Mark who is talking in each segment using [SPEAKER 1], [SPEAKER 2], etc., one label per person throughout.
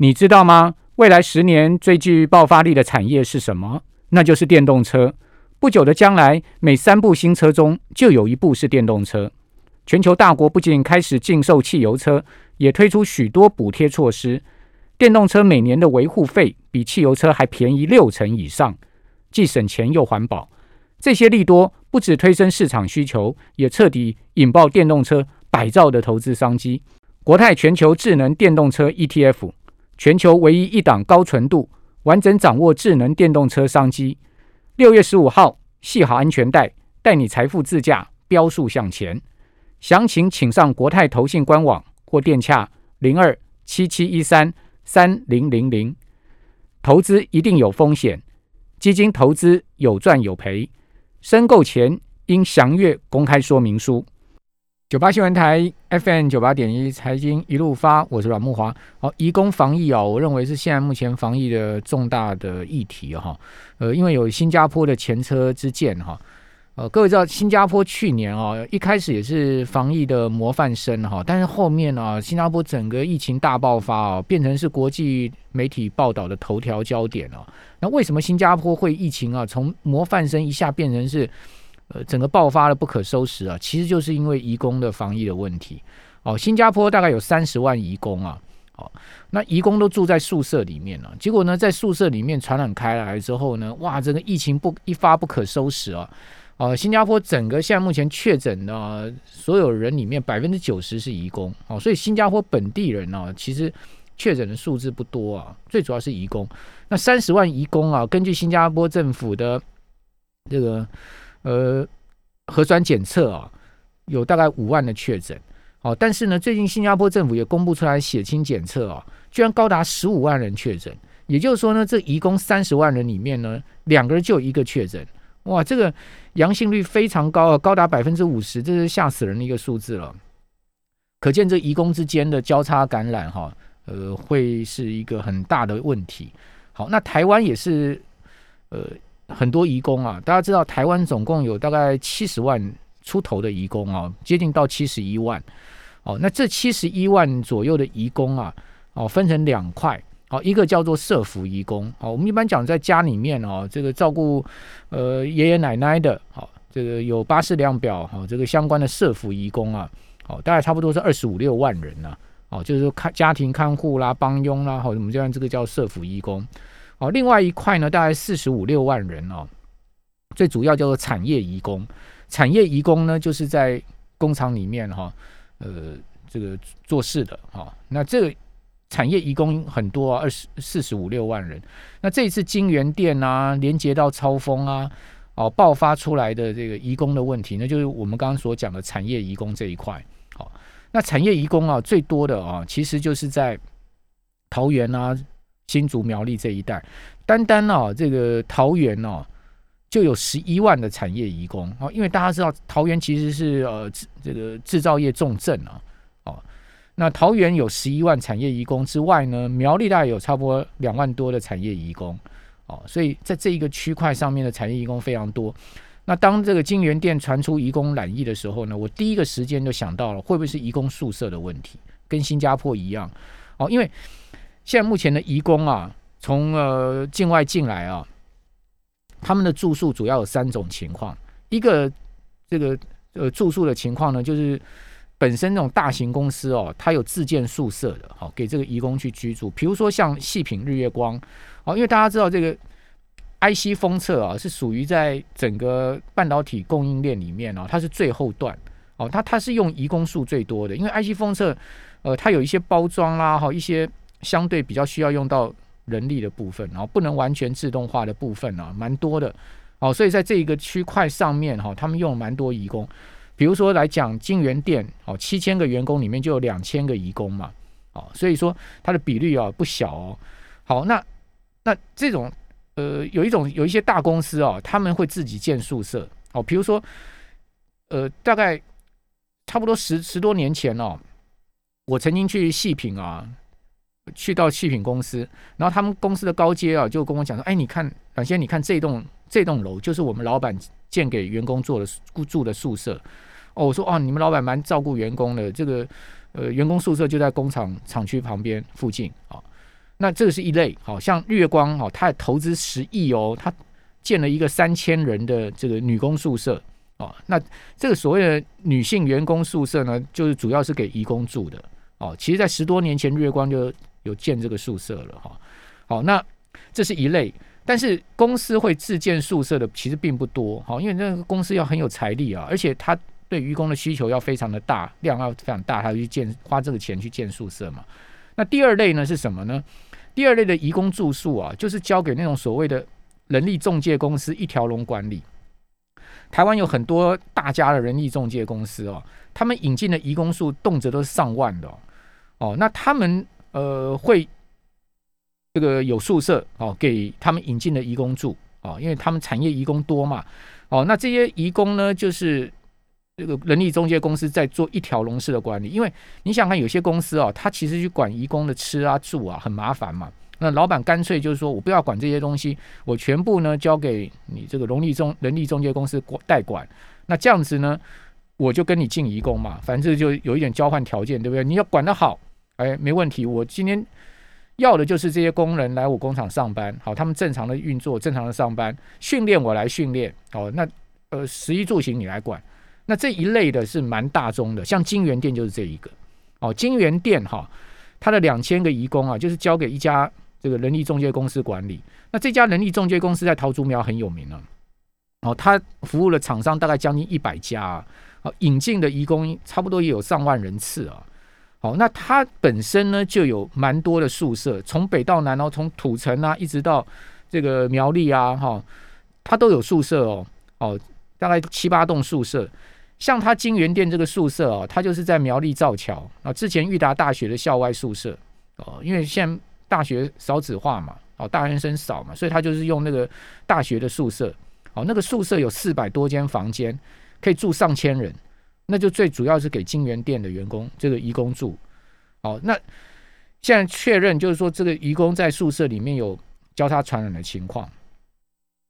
[SPEAKER 1] 你知道吗？未来十年最具爆发力的产业是什么？那就是电动车。不久的将来，每三部新车中就有一部是电动车。全球大国不仅开始禁售汽油车，也推出许多补贴措施。电动车每年的维护费比汽油车还便宜六成以上，既省钱又环保。这些利多不止推升市场需求，也彻底引爆电动车百兆的投资商机。国泰全球智能电动车 ETF，全球唯一一档高纯度、完整掌握智能电动车商机。六月十五号，系好安全带，带你财富自驾，飙速向前。详情请上国泰投信官网或电洽零二七七一三三零零零。投资一定有风险，基金投资有赚有赔。申购前应详阅公开说明书。九八新闻台 FM 九八点一财经一路发，我是阮木华。好，移工防疫啊，我认为是现在目前防疫的重大的议题哈。呃，因为有新加坡的前车之鉴哈。呃，各位知道新加坡去年啊，一开始也是防疫的模范生哈，但是后面呢，新加坡整个疫情大爆发啊，变成是国际媒体报道的头条焦点哦。那为什么新加坡会疫情啊，从模范生一下变成是呃整个爆发的不可收拾啊？其实就是因为移工的防疫的问题哦。新加坡大概有三十万移工啊，哦，那移工都住在宿舍里面了，结果呢，在宿舍里面传染开来之后呢，哇，这个疫情不一发不可收拾啊。哦，新加坡整个现在目前确诊的所有人里面，百分之九十是移工哦，所以新加坡本地人呢，其实确诊的数字不多啊，最主要是移工。那三十万移工啊，根据新加坡政府的这个呃核酸检测啊，有大概五万的确诊。哦，但是呢，最近新加坡政府也公布出来血清检测啊，居然高达十五万人确诊，也就是说呢，这移工三十万人里面呢，两个人就一个确诊。哇，这个阳性率非常高啊，高达百分之五十，这是吓死人的一个数字了。可见这移工之间的交叉感染，哈，呃，会是一个很大的问题。好，那台湾也是，呃，很多移工啊，大家知道台湾总共有大概七十万出头的移工啊，接近到七十一万。哦，那这七十一万左右的移工啊，哦，分成两块。好，一个叫做社福义工。好，我们一般讲在家里面哦，这个照顾呃爷爷奶奶的，好，这个有巴士量表，好，这个相关的社福义工啊，好，大概差不多是二十五六万人呐，哦，就是说看家庭看护啦、帮佣啦，好，我们叫这个叫社福义工。哦，另外一块呢，大概四十五六万人哦，最主要叫做产业移工。产业移工呢，就是在工厂里面哈，呃，这个做事的，哈，那这个。产业移工很多啊，二十四十五六万人。那这一次金源店啊，连接到超风啊，哦，爆发出来的这个移工的问题，那就是我们刚刚所讲的产业移工这一块。好，那产业移工啊，最多的啊，其实就是在桃园啊、新竹苗栗这一带。单单啊，这个桃园哦，就有十一万的产业移工哦，因为大家知道桃园其实是呃这个制造业重镇啊。哦那桃园有十一万产业移工之外呢，苗栗大概有差不多两万多的产业移工，哦，所以在这一个区块上面的产业移工非常多。那当这个金源店传出移工染疫的时候呢，我第一个时间就想到了，会不会是移工宿舍的问题，跟新加坡一样？哦，因为现在目前的移工啊，从呃境外进来啊，他们的住宿主要有三种情况，一个这个呃住宿的情况呢，就是。本身那种大型公司哦，它有自建宿舍的，好给这个移工去居住。比如说像细品日月光，哦，因为大家知道这个 IC 封测啊，是属于在整个半导体供应链里面哦，它是最后段哦，它它是用移工数最多的，因为 IC 封测呃，它有一些包装啦，哈，一些相对比较需要用到人力的部分，然后不能完全自动化的部分啊，蛮多的哦，所以在这一个区块上面哈，他们用蛮多移工。比如说来讲，金源店哦，七千个员工里面就有两千个移工嘛，哦，所以说它的比率啊不小哦。好，那那这种呃，有一种有一些大公司哦，他们会自己建宿舍哦。比如说呃，大概差不多十十多年前哦，我曾经去细品啊，去到细品公司，然后他们公司的高阶啊就跟我讲说，哎，你看，首先你看这栋这栋楼就是我们老板建给员工做的住的宿舍。哦，我说哦，你们老板蛮照顾员工的，这个呃，员工宿舍就在工厂厂区旁边附近啊。那这个是一类，好像月光哦，它投资十亿哦，他建了一个三千人的这个女工宿舍哦。那这个所谓的女性员工宿舍呢，就是主要是给移工住的哦。其实，在十多年前，月光就有建这个宿舍了哈。好，那这是一类。但是公司会自建宿舍的其实并不多，好，因为那个公司要很有财力啊，而且他对愚公的需求要非常的大，量要非常大，他去建花这个钱去建宿舍嘛。那第二类呢是什么呢？第二类的移工住宿啊，就是交给那种所谓的人力中介公司一条龙管理。台湾有很多大家的人力中介公司哦，他们引进的移工数动辄都是上万的哦，那他们呃会。这个有宿舍哦，给他们引进的移工住哦，因为他们产业移工多嘛哦，那这些移工呢，就是这个人力中介公司在做一条龙式的管理，因为你想看有些公司哦，他其实去管移工的吃啊住啊很麻烦嘛，那老板干脆就是说我不要管这些东西，我全部呢交给你这个人力中人力中介公司管代管，那这样子呢，我就跟你进移工嘛，反正就有一点交换条件，对不对？你要管得好，哎，没问题，我今天。要的就是这些工人来我工厂上班，好，他们正常的运作，正常的上班，训练我来训练，哦，那呃，食衣住行你来管，那这一类的是蛮大宗的，像金源店就是这一个，哦，金源店哈，它的两千个移工啊，就是交给一家这个人力中介公司管理，那这家人力中介公司在桃竹苗很有名啊，哦，他服务了厂商大概将近一百家，啊，引进的移工差不多也有上万人次啊。好，那它本身呢就有蛮多的宿舍，从北到南哦，从土城啊一直到这个苗栗啊，哈，它都有宿舍哦，哦，大概七八栋宿舍。像它金源店这个宿舍哦，它就是在苗栗造桥啊，之前裕达大学的校外宿舍哦，因为现在大学少子化嘛，哦，大学生少嘛，所以他就是用那个大学的宿舍，哦，那个宿舍有四百多间房间，可以住上千人。那就最主要是给金源店的员工这个移工住，哦，那现在确认就是说这个移工在宿舍里面有交叉传染的情况，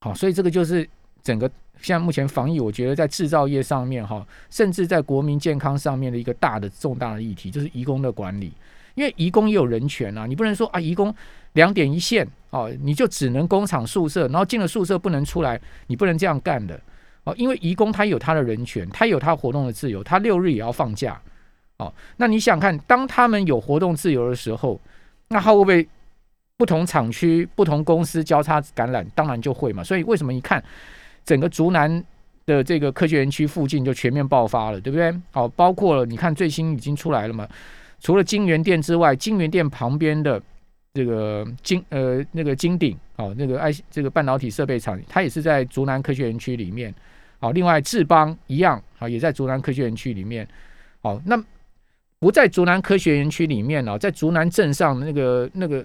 [SPEAKER 1] 好，所以这个就是整个现在目前防疫，我觉得在制造业上面哈，甚至在国民健康上面的一个大的重大的议题，就是移工的管理，因为移工也有人权啊，你不能说啊，移工两点一线哦，你就只能工厂宿舍，然后进了宿舍不能出来，你不能这样干的。哦，因为移工他有他的人权，他有他活动的自由，他六日也要放假。哦，那你想看，当他们有活动自由的时候，那他会不会不同厂区、不同公司交叉感染？当然就会嘛。所以为什么一看整个竹南的这个科学园区附近就全面爆发了，对不对？好，包括了你看最新已经出来了嘛，除了金源店之外，金源店旁边的这个金呃那个金鼎哦，那个爱这个半导体设备厂，它也是在竹南科学园区里面。好，另外智邦一样啊，也在竹南科学园区里面。好，那不在竹南科学园区里面哦，在竹南镇上那个那个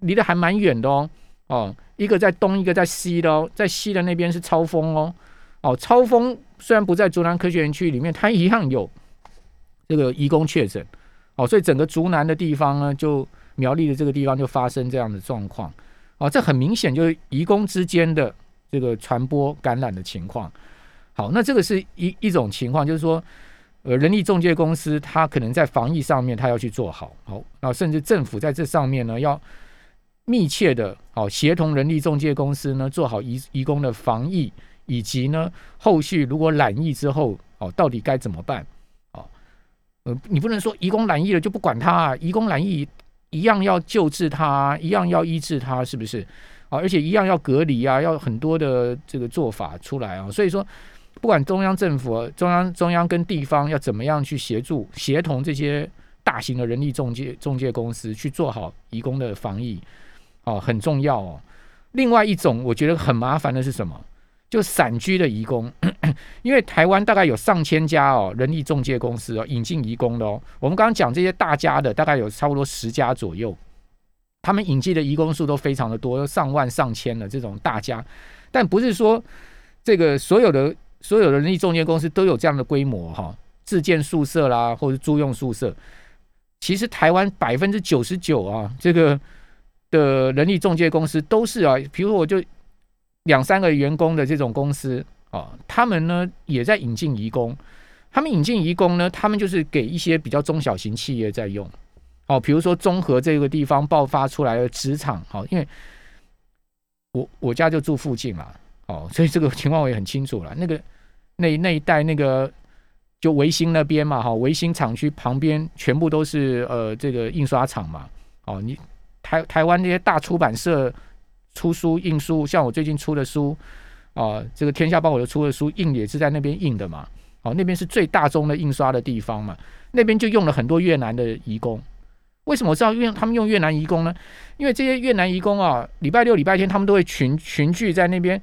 [SPEAKER 1] 离得还蛮远的哦。哦，一个在东，一个在西的哦，在西的那边是超峰哦。哦，超峰虽然不在竹南科学园区里面，它一样有这个移工确诊。哦，所以整个竹南的地方呢，就苗栗的这个地方就发生这样的状况。哦，这很明显就是移工之间的这个传播感染的情况。好，那这个是一一种情况，就是说，呃，人力中介公司它可能在防疫上面，它要去做好，好，那甚至政府在这上面呢，要密切的，好，协同人力中介公司呢，做好移移工的防疫，以及呢，后续如果染疫之后，哦，到底该怎么办？哦，呃，你不能说移工染疫了就不管他，啊，移工染疫一样要救治他，一样要医治他，是不是？啊，而且一样要隔离啊，要很多的这个做法出来啊，所以说。不管中央政府、中央中央跟地方要怎么样去协助、协同这些大型的人力中介中介公司去做好移工的防疫，哦，很重要哦。另外一种我觉得很麻烦的是什么？就散居的移工，因为台湾大概有上千家哦人力中介公司哦引进移工的哦。我们刚刚讲这些大家的大概有差不多十家左右，他们引进的移工数都非常的多，上万上千的这种大家，但不是说这个所有的。所有的人力中介公司都有这样的规模哈，自建宿舍啦，或者租用宿舍。其实台湾百分之九十九啊，这个的人力中介公司都是啊，比如我就两三个员工的这种公司啊，他们呢也在引进移工。他们引进移工呢，他们就是给一些比较中小型企业在用哦，比如说综合这个地方爆发出来的职场，好，因为我我家就住附近嘛，哦，所以这个情况我也很清楚了。那个那那一带那个就维新那边嘛，哈，维新厂区旁边全部都是呃这个印刷厂嘛，哦，你台台湾那些大出版社出书印书，像我最近出的书啊，这个天下报我的出的书印也是在那边印的嘛，哦，那边是最大宗的印刷的地方嘛，那边就用了很多越南的移工。为什么我知道用他们用越南移工呢？因为这些越南移工啊，礼拜六、礼拜天他们都会群群聚在那边，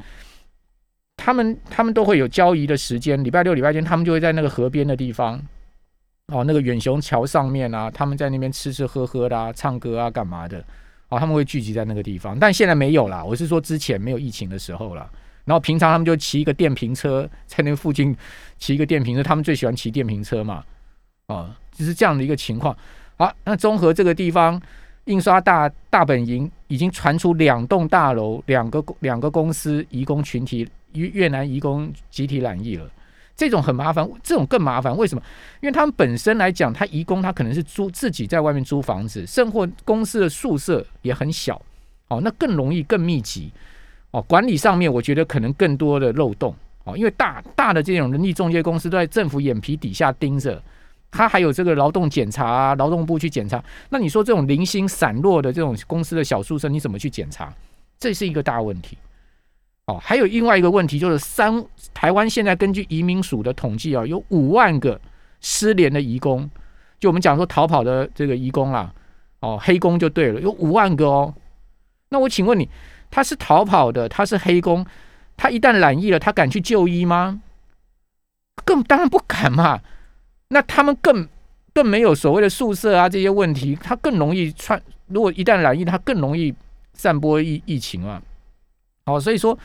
[SPEAKER 1] 他们他们都会有交易的时间。礼拜六、礼拜天他们就会在那个河边的地方，哦，那个远雄桥上面啊，他们在那边吃吃喝喝的、啊唱歌啊、干嘛的，哦，他们会聚集在那个地方。但现在没有啦，我是说之前没有疫情的时候了。然后平常他们就骑一个电瓶车在那附近骑一个电瓶车，他们最喜欢骑电瓶车嘛，啊，就是这样的一个情况。好，那综合这个地方，印刷大大本营已经传出两栋大楼、两个两个公司移工群体越越南移工集体染疫了，这种很麻烦，这种更麻烦。为什么？因为他们本身来讲，他移工他可能是租自己在外面租房子，甚或公司的宿舍也很小，哦，那更容易更密集，哦，管理上面我觉得可能更多的漏洞，哦，因为大大的这种人力中介公司都在政府眼皮底下盯着。他还有这个劳动检查啊，劳动部去检查。那你说这种零星散落的这种公司的小宿舍，你怎么去检查？这是一个大问题。哦，还有另外一个问题就是三台湾现在根据移民署的统计啊，有五万个失联的移工，就我们讲说逃跑的这个移工啦，哦，黑工就对了，有五万个哦。那我请问你，他是逃跑的，他是黑工，他一旦染疫了，他敢去就医吗？更当然不敢嘛。那他们更更没有所谓的宿舍啊这些问题，他更容易传。如果一旦染疫，他更容易散播疫疫情啊。哦，所以说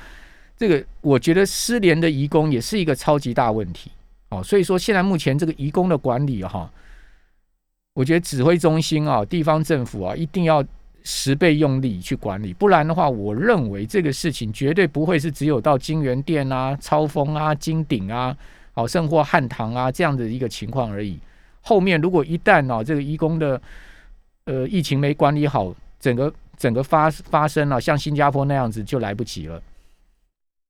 [SPEAKER 1] 这个我觉得失联的移工也是一个超级大问题。哦，所以说现在目前这个移工的管理哈，我觉得指挥中心啊、地方政府啊，一定要十倍用力去管理，不然的话，我认为这个事情绝对不会是只有到金源店啊、超峰啊、金鼎啊。好，甚或汉唐啊这样的一个情况而已。后面如果一旦哦这个义工的呃疫情没管理好，整个整个发发生了，像新加坡那样子就来不及了。